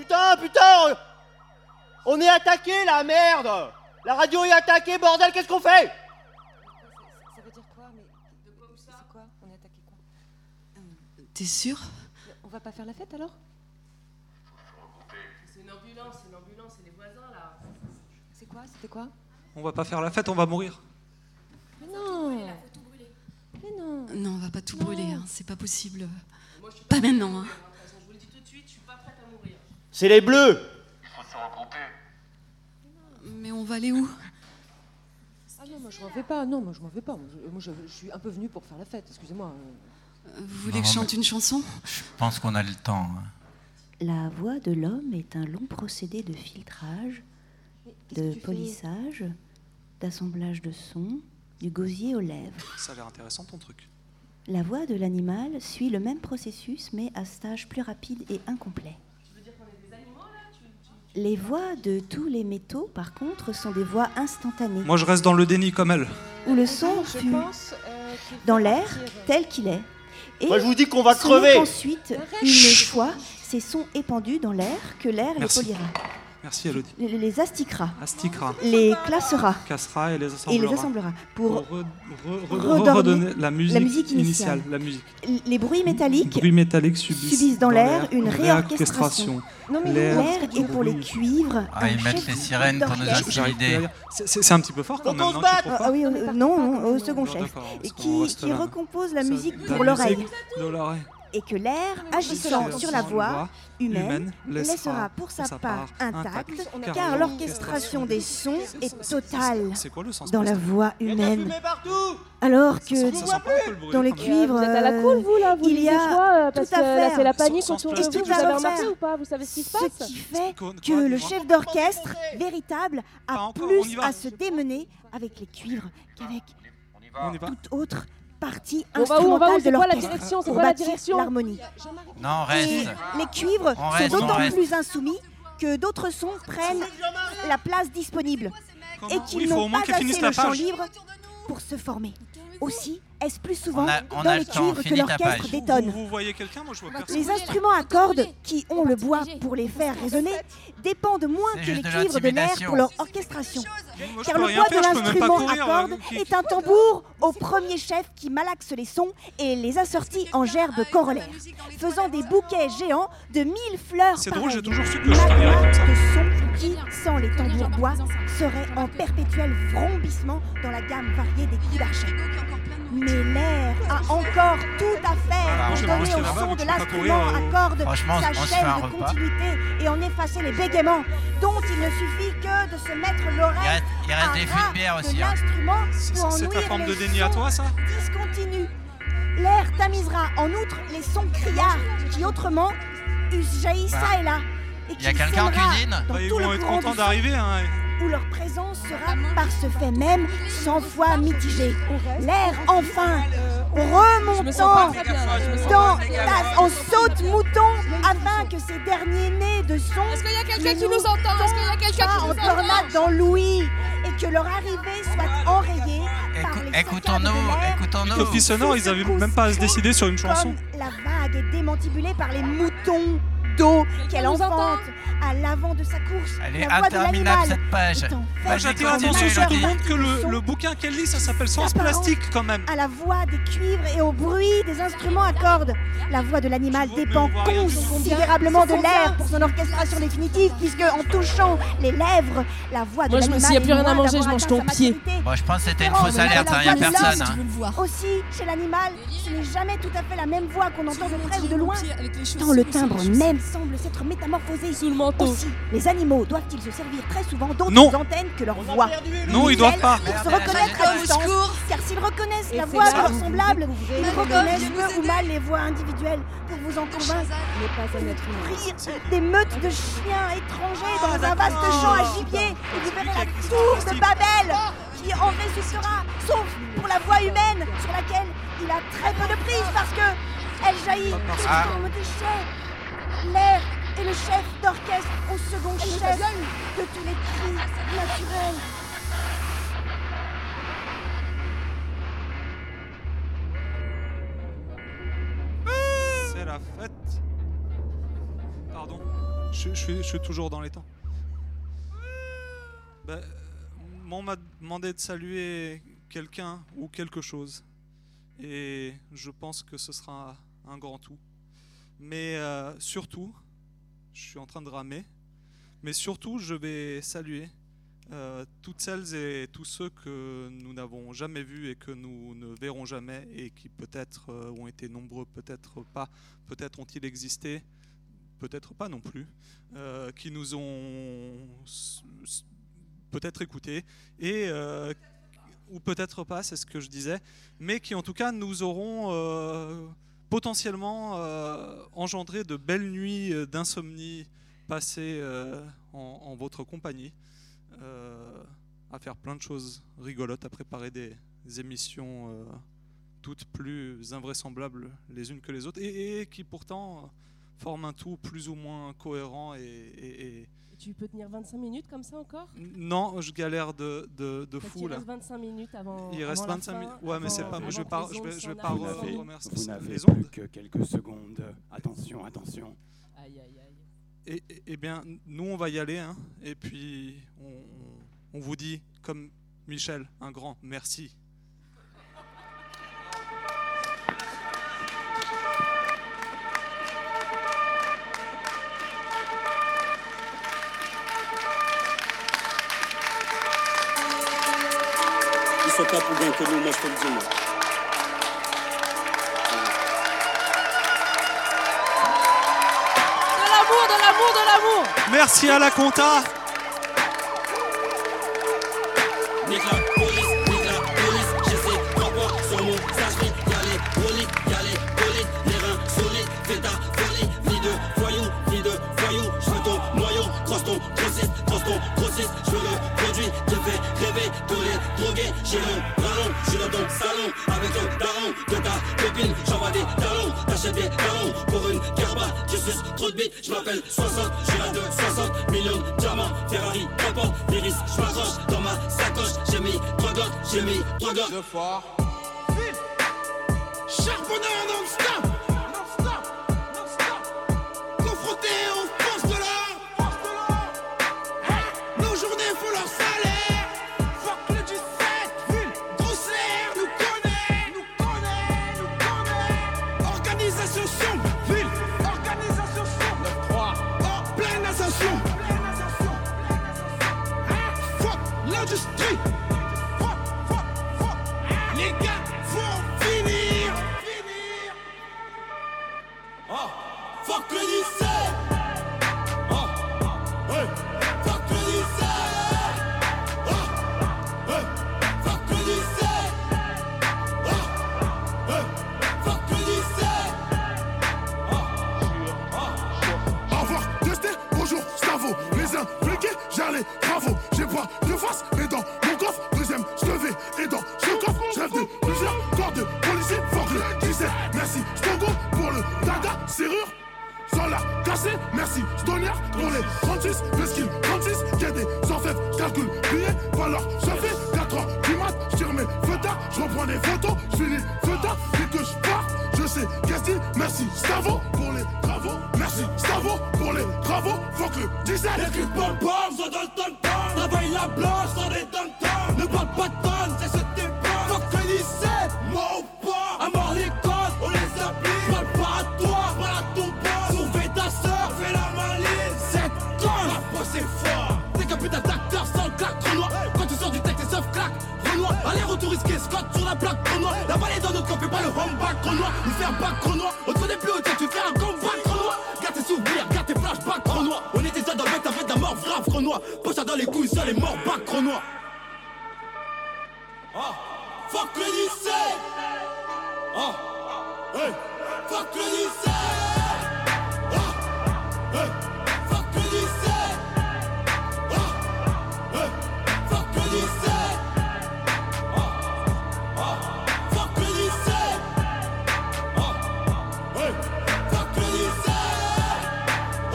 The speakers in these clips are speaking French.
Putain, putain On on est attaqué, la merde. La radio est attaquée, bordel, qu'est-ce qu'on fait? Ça veut dire quoi Mais de quoi C'est quoi? On est attaqué quoi? T'es sûr? On va pas faire la fête alors? C'est une ambulance, c'est une ambulance, c'est les voisins là. C'est quoi? C'était quoi? On va pas faire la fête, on va mourir. Mais non. Mais non Non, on va pas tout Non. brûler, hein, c'est pas possible. Moi je suis Pas maintenant, hein. De toute façon, je vous le dis tout de suite, je suis pas prête à mourir. C'est les bleus Mais on va aller où? Ah non, moi je m'en vais pas, non, moi je m'en vais pas. Moi, je, suis un peu venu pour faire la fête, excusez-moi. Euh, Vous voulez Non, que je chante une chanson? Je pense qu'on a le temps. hein. La voix de l'homme est un long procédé de filtrage, de polissage, d'assemblage de sons, du gosier aux lèvres. Ça a l'air intéressant ton truc. La voix de l'animal suit le même processus mais à stage plus rapide et incomplet. Les voix de tous les métaux, par contre, sont des voix instantanées, Moi, je reste dans le déni comme elle. où le son Je fut pense euh, dans l'air tel qu'il est. Et Moi, je vous dis qu'on va crever qu'ensuite, une fois ces sons épandus dans l'air, que l'air les Merci. polira, Merci Elodie. les, les astiquera, Asticra, les classera cassera et les et assemblera. les assemblera pour Pour re- re- re- redonner la musique, musique initiale. La musique. les bruits métalliques. Bruits métalliques subissent, subissent dans l'air une réorchestration. Non mais L'air l'air est pour les cuivres. Ah, un ils mettent chef les sirènes pour nous intimider. C'est- un petit peu fort quand même, on non Ah, pas ah oui, euh, non, non, au second chef. Et qu'on qui, qui recompose la Ça- musique la pour l'oreille. de l'oreille. Et que l'air, agissant sur la voix humaine, laissera pour sa part intact, car l'orchestration des sons est totale dans la voix humaine. Alors que dans les cuivres, il y a euh, tout à là, faire. c'est la panique autour de vous. Vous avez remarqué ou pas Vous savez ce qui se ce passe qui fait que le chef d'orchestre véritable a plus à se démener avec les cuivres qu'avec toute autre partie On instrumentale de C'est quoi la l'orchestre direction C'est pour quoi la bâtir direction l'harmonie. Non, Et reste. les cuivres On sont d'autant plus insoumis que d'autres sons prennent la place disponible et qu'ils Oui, il faut n'ont au moins pas assez la le champ libre pour se former. Aussi, est-ce plus souvent On a- on dans a les cuivres que l'orchestre détonne Vous, vous voyez quelqu'un Moi, je vois personne. les instruments à cordes, qui ont le bois pour les faire résonner, dépendent moins que les cuivres de l'air pour leur orchestration. Moi, Car le poids de l'instrument à cordes euh, est un tambour au premier chef qui malaxe les sons et les assortit en gerbes corollaires, faisant des bouquets géants de mille fleurs C'est drôle, j'ai toujours su que je qui, sans les tambours bois, serait en perpétuel vrombissement dans la gamme variée des coups d'archet. Mais l'air a encore tout à faire Voilà, pour donner au son de l'instrument courir, à euh, cordes sa chaîne de continuité et en effacer les bégaiements, dont il ne suffit que de se mettre Il l'oreille reste, il reste des fûts de bière de aussi. hein. l'instrument pour C'est ta ouïr forme de les déni à sons toi, ça discontinus. L'air tamisera en outre les sons criards qui autrement eussent jailli ça Voilà. et là. Et Il y a qui quelqu'un en cuisine dans Bah, Ils tout vont le être courant contents d'arriver. hein. Où leur présence sera par ce fait même cent fois mitigée. L'air enfin remontant dans la- en saute mouton afin que ces derniers nés de son Est-ce qu'il y a quelqu'un qui nous entend? Est-ce qu'il y a quelqu'un pas en tornade dans l'ouïe et que leur arrivée soit enrayée par Écou- les Écoutons-nous, écoutons-nous. Sophie Sonore, ils avaient même pas à se décider sur une chanson. comme la vague est démantibulée par les moutons d'eau qu'elle enfante à l'avant de sa course. Elle est la voix de interminable l'animal cette page. est en Moi, fait j'attire continue, attention sur tout le monde que le, le bouquin qu'elle lit, ça s'appelle Sens plastique quand même. à la voix des cuivres et au bruit des instruments à cordes. La voix de l'animal dépend considérablement de l'air pour son orchestration définitive, puisque en touchant les lèvres, la voix de Moi, je me- l'animal s'il y a plus rien à manger, je mange ton pied. Bon, je pense que c'était une fausse alerte, il n'y a personne. Aussi, chez l'animal, ce n'est jamais tout à fait la même voix qu'on entend de près ou de loin, tant le timbre même semble s'être métamorphosé. Sous le manteau. Aussi, les animaux doivent-ils se servir très souvent d'autres antennes que leur voix. Non, ils doivent pas. pour se reconnaître à distance. Car s'ils reconnaissent la voix de leurs semblables, ils reconnaissent peu ou mal les voix individuelles. Pour vous en convaincre, n'est pas un être humain. rire des meutes de chiens étrangers dans un vaste champ à gibier, et vous verrez la tour de Babel qui en résultera, sauf pour la voix humaine sur laquelle il a très peu de prise parce que elle jaillit sous Ah. forme de. L'air est le chef d'orchestre au second chef de tous les cris naturels. C'est la fête. Pardon. Je, je suis, je suis toujours dans les temps. Ben, on m'a demandé de saluer quelqu'un ou quelque chose. Et je pense que ce sera un grand tout. Mais euh, surtout, je suis en train de ramer, mais surtout, je vais saluer euh, toutes celles et tous ceux que nous n'avons jamais vus et que nous ne verrons jamais et qui peut-être euh, ont été nombreux, peut-être pas, peut-être ont-ils existé, peut-être pas non plus, qui nous ont peut-être écoutés et ou peut-être pas, c'est ce que je disais, mais qui en tout cas nous auront potentiellement euh, engendré de belles nuits euh, d'insomnie passées euh, en, votre compagnie, à faire plein de choses rigolotes, à préparer des, émissions toutes plus invraisemblables les unes que les autres, et, qui pourtant forment un tout plus ou moins cohérent Et tu peux tenir 25 minutes comme ça encore? Non, je galère de, de, de Parce fou là. reste 25 minutes avant. Il reste avant la 25 fin, minutes. Ouais, mais c'est pas. mais je vais pas. Je les vais, je vais pas. Vous n'avez- re- remercier Vous n'avez les plus que quelques secondes. Attention, attention. Aïe, aïe, aïe. Et, et- eh bien, nous, on va y aller. hein, et puis, on, on vous dit, comme Michel, un grand merci. Que nous, moi je te le dis. moi. De l'amour, de l'amour, de l'amour Merci à la compta. Les drogués, j'ai mon ballon, je suis dans ton salon, avec le daron de ta copine, j'envoie des talons, t'achètes des talons, pour une garba, tu suces trop de bite, je m'appelle 60, je suis là de 60 millions de diamants, Ferrari, remporte, l'iris, je m'accroche dans ma sacoche, j'ai mis trois j'ai mis trois. Deux fois. Charbonneur Non-stop Renoir, aller-retour risqué, Scott sur la plaque Renoir, la balle dans notre camp, fais pas le homeback Renoir, il fait un bac Renoir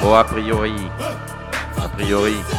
Oh, a priori. A priori.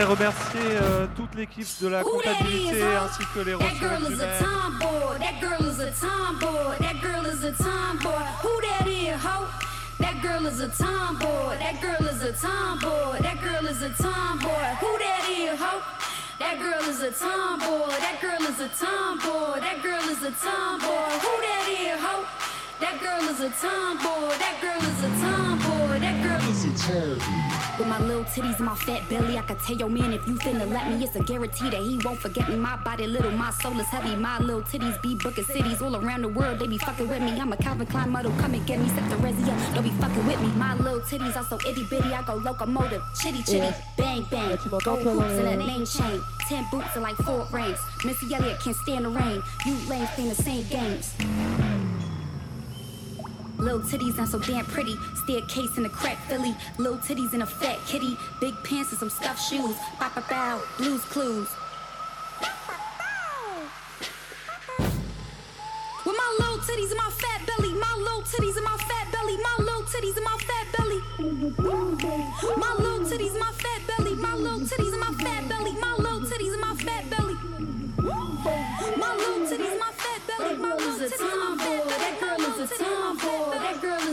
Voudrais remercier euh, toute l'équipe de la comptabilité ainsi que les ressources humaines. That girl is a tomboy. That girl is a tomboy. That girl is a tomboy. Who that is, ho? That girl is a tomboy. That girl is a tomboy. That girl is a tomboy. Who that is, ho? That girl is a tomboy. That girl is a tomboy. That girl is a tomboy. With my little titties and my fat belly, I could tell your man if you finna let me, it's a guarantee that he won't forget me. My body little, my soul is heavy. My little titties be booking cities all around the world. They be fucking with me. I'm a Calvin Klein model, come and get me. Set the Rezia, don't be fucking with me. My little titties are so itty bitty, I go locomotive, chitty chitty, Yeah. bang bang. tu m'entends, Gold toi, dans hoops and a name chain. Ten boots and like four rings. Missy Elliott can't stand the rain. You lames playing the same games. Little titties and so damn pretty. Staircase in a crack Philly. Little titties in a fat kitty. Big pants and some stuffed shoes. Bow bow. Blues clues. With my little titties and my fat belly. My little titties and my fat belly. My little titties and my fat belly. My little titties my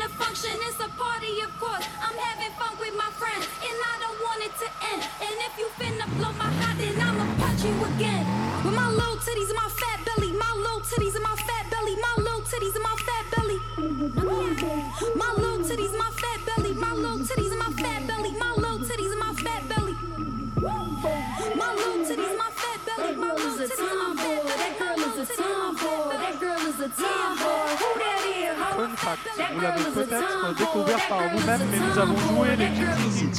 The function, it's a party, of course. I'm having fun with my friends, and I don't want it to end. And if you finna blow my hot, then I'ma punch you again. With my little titties and my fat belly, my little titties and my fat belly, my little titties and my fat belly. My little titties, my fat belly, my little titties and my fat belly, my little titties and my fat belly. My little titties, my fat belly, my little titties and my fat belly. That girl is a tomboy. That girl is a tomboy. Who that is, ho? Fun fact, vous l'avez peut-être découvert par vous-même, mais nous avons joué les Kitty une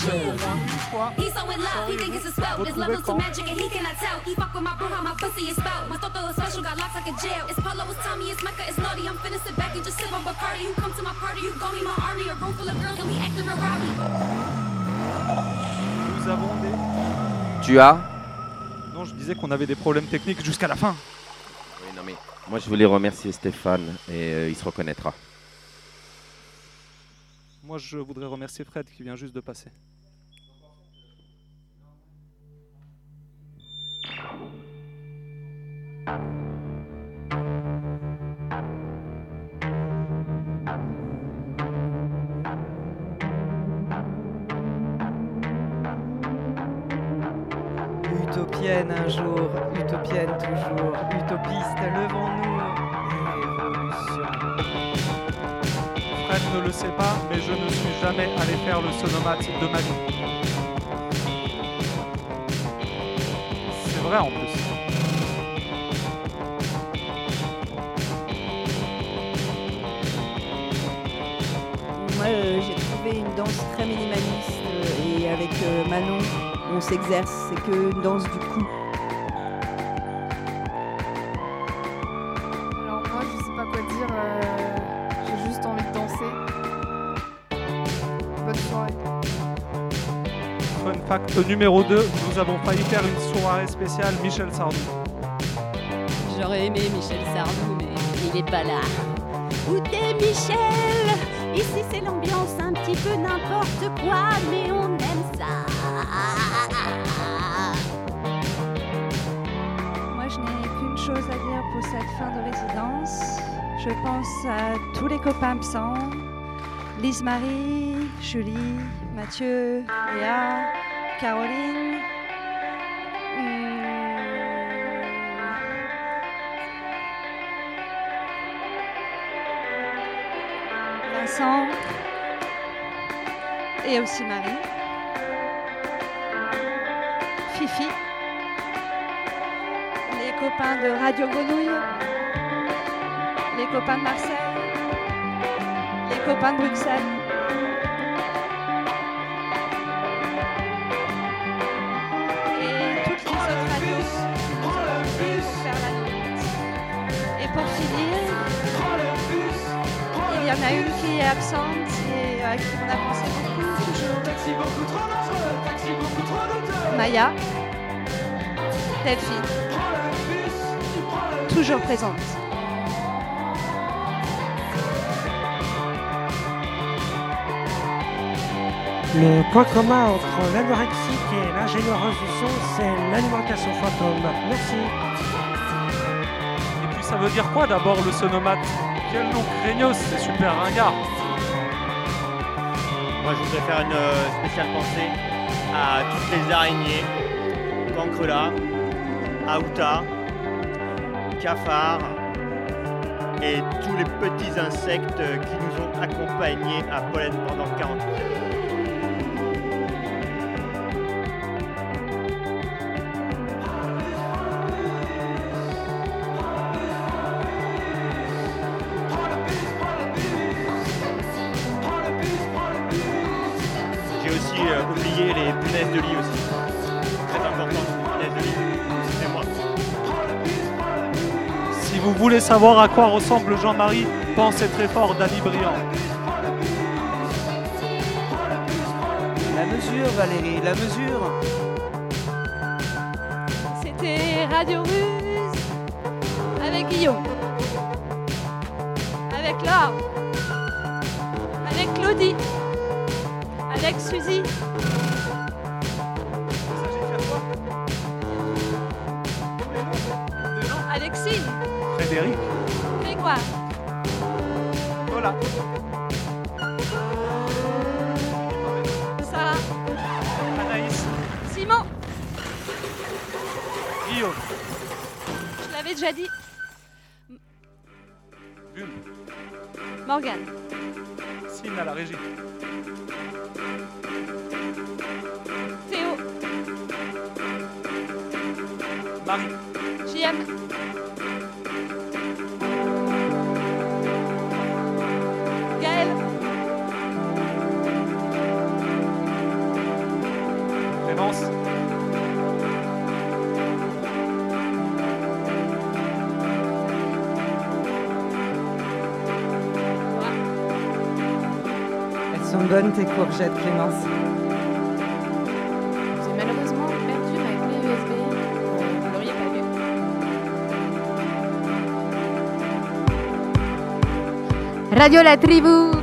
fois. He's so in love, he think it's a too magic and he cannot tell. He fuck with my bro, how my pussy is spelled. My toto is special, got locks like a jail. It's Polo, it's Tommy, it's Mecca, it's naughty. I'm finna sit back and just sip on Bacardi. You come to my party, you gon' be my army. A room full of girls and we acting a Robbie. Nous avons des. Tu as Non, je disais qu'on avait des problèmes techniques jusqu'à la fin. Moi je voulais remercier Stéphane et euh, il se reconnaîtra. Moi, je voudrais remercier Fred qui vient juste de passer. Utopienne un jour, utopienne toujours, utopiste, levons-nous. Révolution. Fred ne le sait pas, mais je ne suis jamais allé faire le sonomate de ma vie. C'est vrai en plus. Moi, euh, j'ai trouvé une danse très minimaliste euh, et avec euh, Manon, on s'exerce. C'est que une danse du cou. J'ai juste envie de danser. Bonne soirée. Fun fact numéro 2, nous avons failli faire une soirée spéciale Michel Sardou. J'aurais aimé Michel Sardou, mais il est pas là. Où t'es Michel? Ici c'est l'ambiance un petit peu n'importe quoi, mais on aime ça. Moi, je n'ai qu'une chose à dire pour cette fin de résidence. Je pense à tous les copains absents. Lise-Marie, Julie, Mathieu, Léa, Caroline. hmm, Vincent. Et aussi Marie. Fifi les copains de Radio Grenouille, les copains de Marseille, copains de Bruxelles. Et toutes les autres radios pour faire la nôtre. Et pour finir, il y en a une qui est absente et à qui on a pensé beaucoup. Maya, Delphine, toujours présente. Le point commun entre l'anorexique et l'ingénieuse du son, c'est l'alimentation fantôme. Merci. Et puis ça veut dire quoi d'abord le sonomate? Quel nom craignos, c'est super ringard. Moi, je voudrais faire une euh, spéciale pensée à toutes les araignées, cancrela, aouta, cafards et tous les petits insectes qui nous ont accompagnés à Pollen pendant 48 heures. Voulez savoir à quoi ressemble Jean-Marie, pensez très fort d'Ali Briand. La mesure, Valérie, la mesure. C'était Radio Ruse avec Guillaume, avec Laure, avec Claudie, avec Suzy. Voilà. Sarah, Anaïs. Simon, Guillaume. je l'avais déjà dit, Elles sont bonnes tes courgettes, Clémence. J'ai malheureusement perdu ma clé USB. Vous l'auriez pas vu. Radio La Tribu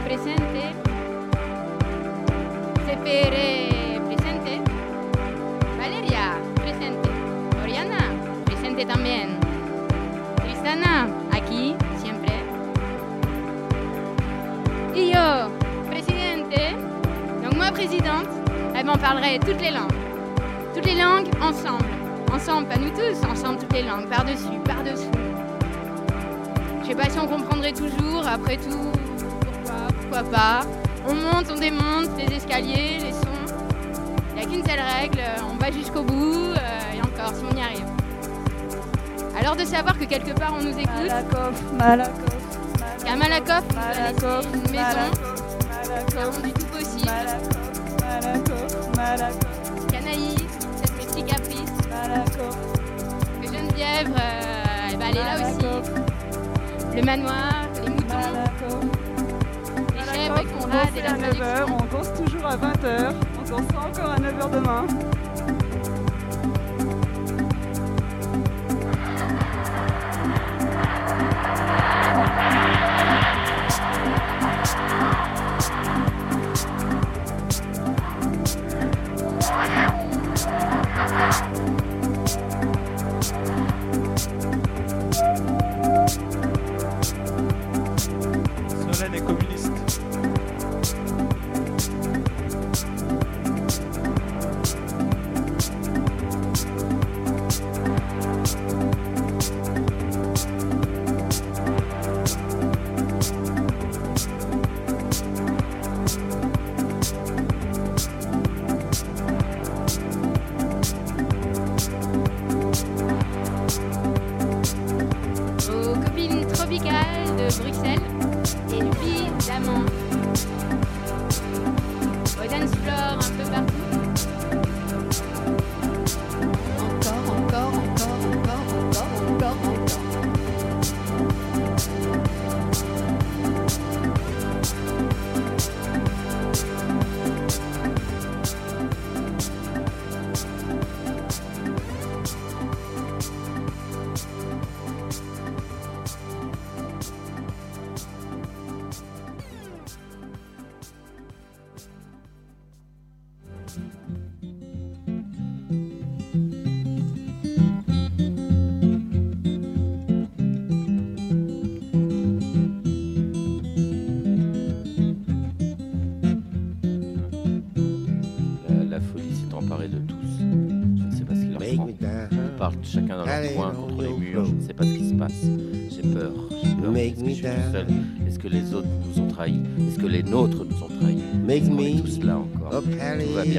elle m'en parlerai toutes les langues. Toutes les langues ensemble. Ensemble, pas nous tous, ensemble toutes les langues, par-dessus, par-dessous. Je sais pas si on comprendrait toujours, après tout, pourquoi, pourquoi pas. On monte, on démonte les escaliers, les sons. Il n'y a qu'une seule règle, on va jusqu'au bout, euh, et encore, si on y arrive. Alors de savoir que quelque part on nous écoute. Malakoff, Malakoff, Qu'à Malakoff, Malakoff, une maison, Malakoff, qui a rendu tout possible. Malakoff, Malakoff, Qu'Anaïs, cette petite caprice. Malakoff, Que Geneviève, euh, ben, elle est là aussi. Le manoir, les moutons. Les chèvres et on Conrad et la à 9h, on danse toujours à 20h, on dansera encore à 9h demain.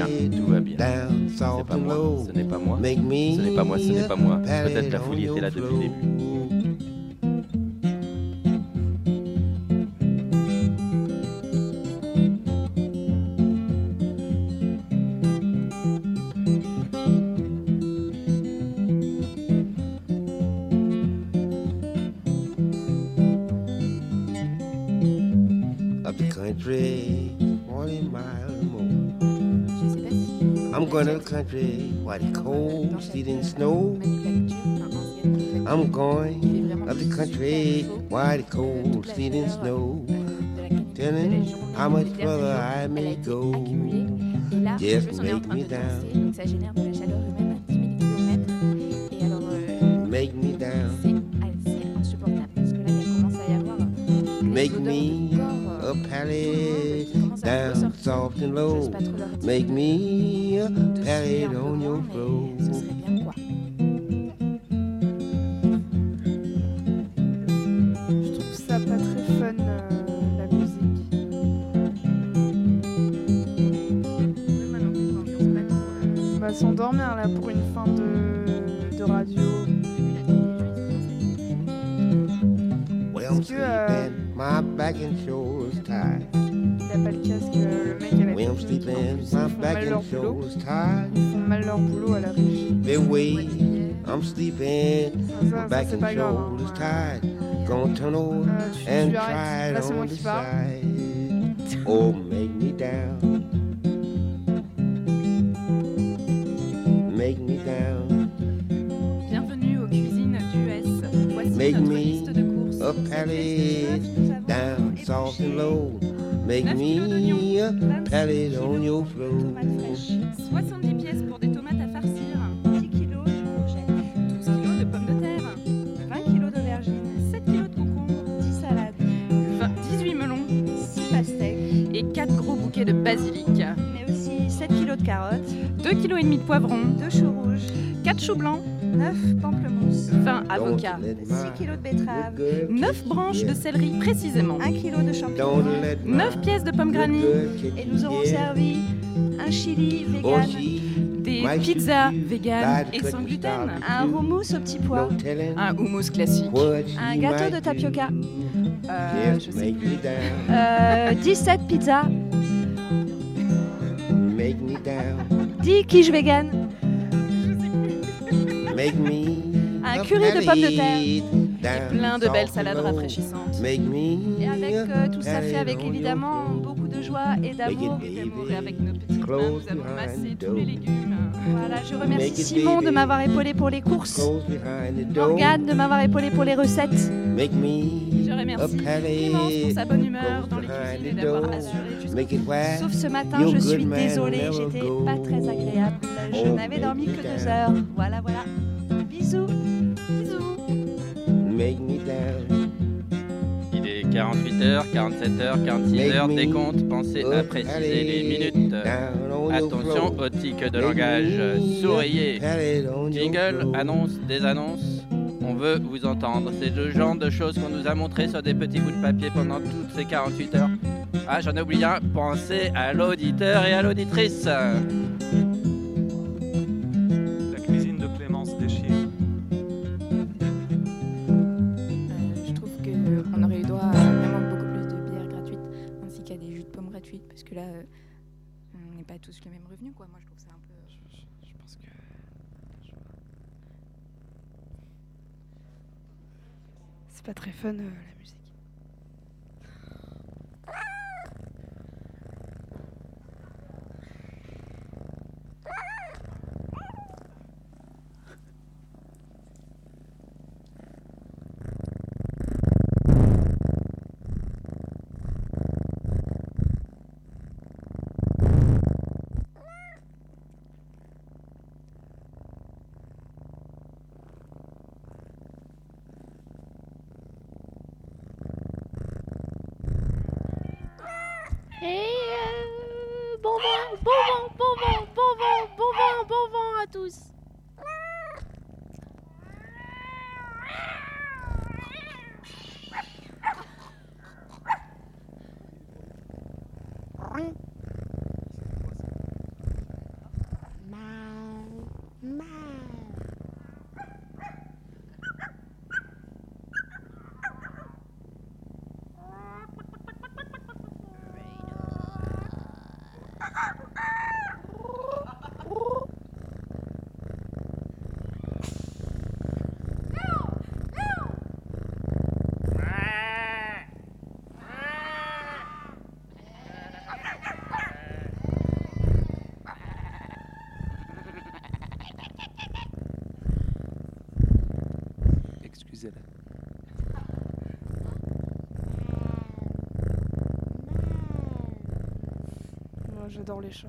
Bien. Tout va bien. C'est pas moi. Ce n'est pas moi. Ce n'est pas moi. Ce n'est pas moi. Peut-être la folie était là depuis le début. I'm going to the country, white cold, sleet and snow. I'm going up the country, white cold, sleet and snow. Telling how much further I may go. Et là, en Just plus, on est en make train me de down, down, soft and low. Make me a on your floor. Je trouve ça pas très fun, euh, la musique. On va s'endormir là pour une fin de, de radio. Est-ce que euh, my back and shoulders tired. il a pas le casque, euh, le mec à la Well, I'm technique, en sleeping, plus, my ils font back mal leur and boulot. shoulders tired. Ils font mal leur boulot à la régie. They wait, I'm sleeping, Ça, my ça, back c'est and pas grave, hein. shoulders tired. Gonna turn over tu- tu and arrêtes. try Là, it c'est moi on the qui parle. side. Oh, make me down. Make me down. Bienvenue aux cuisines d'US. Voici Make notre me liste de courses. a pallet down, soft and low. Make me a pallet on your floor. 70 pièces pour des tomates à farcir. 10 kilos de courgettes. 12 kilos de pommes de terre. 20 kilos d'aubergines. 7 kilos de concombres. 10 salades. 20 18 melons. 6 pastèques. Et 4 gros bouquets de basilic. Mais aussi 7 kilos de carottes, 2 kilos et demi de poivrons. 2 choux rouges, 4 choux blancs. 9 pamplemousses, 20 avocats. 6 kilos de betteraves, 9 branches de céleri précisément. 1 kilo de champignons. 9 pièces de pommes granny. Et nous aurons servi un chili vegan, Des pizzas véganes et sans gluten. un houmous au petit pois, Un houmous classique. un gâteau de tapioca, Euh, je sais plus. euh, 17 pizzas, Make me down. 10 quiches vegan, Make me un curry de pommes de terre. down, Plein de belles salades rafraîchissantes. Make me Et avec euh, tout ça fait avec évidemment beaucoup de joie et d'amour. Et avec nos petites mains, nous avons massé tous les légumes. Voilà, je remercie Simon de m'avoir épaulé pour les courses. Morgane de m'avoir épaulé pour les recettes. Make me Je remercie Clémence pour sa bonne humeur dans les cuisines et d'avoir assuré jusqu'au Sauf ce matin, je suis désolée, j'étais pas très agréable. Je n'avais dormi que deux heures. Voilà, voilà. Il est 48h, 47h, 46h, décompte, pensez à préciser les minutes. Attention aux tics de langage, souriez. Jingle, annonce, des annonces. On veut vous entendre. C'est le genre de choses qu'on nous a montré sur des petits bouts de papier pendant toutes ces 48 heures. Ah, j'en ai oublié un. Pensez à l'auditeur et à l'auditrice. Pas tous le même revenu quoi. Moi je trouve ça un peu. Je pense que. C'est pas très fun euh, who's j'adore les chats.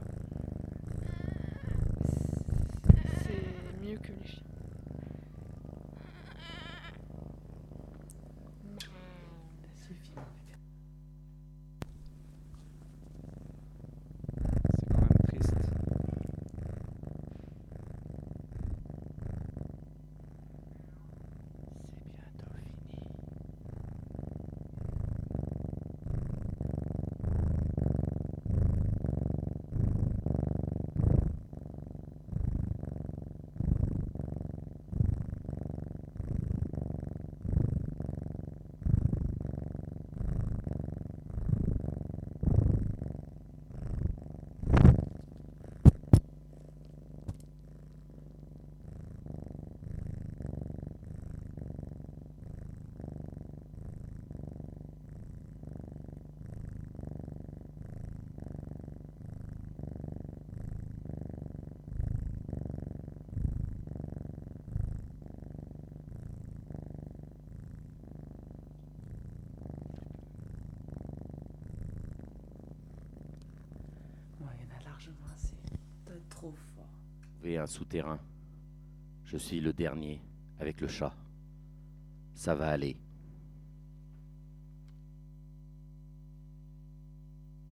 C'est mieux que les chiens. C'est quand même triste. Ouais, il y en a largement assez. T'es trop fort. Un souterrain. Je suis le dernier avec le chat. Ça va aller.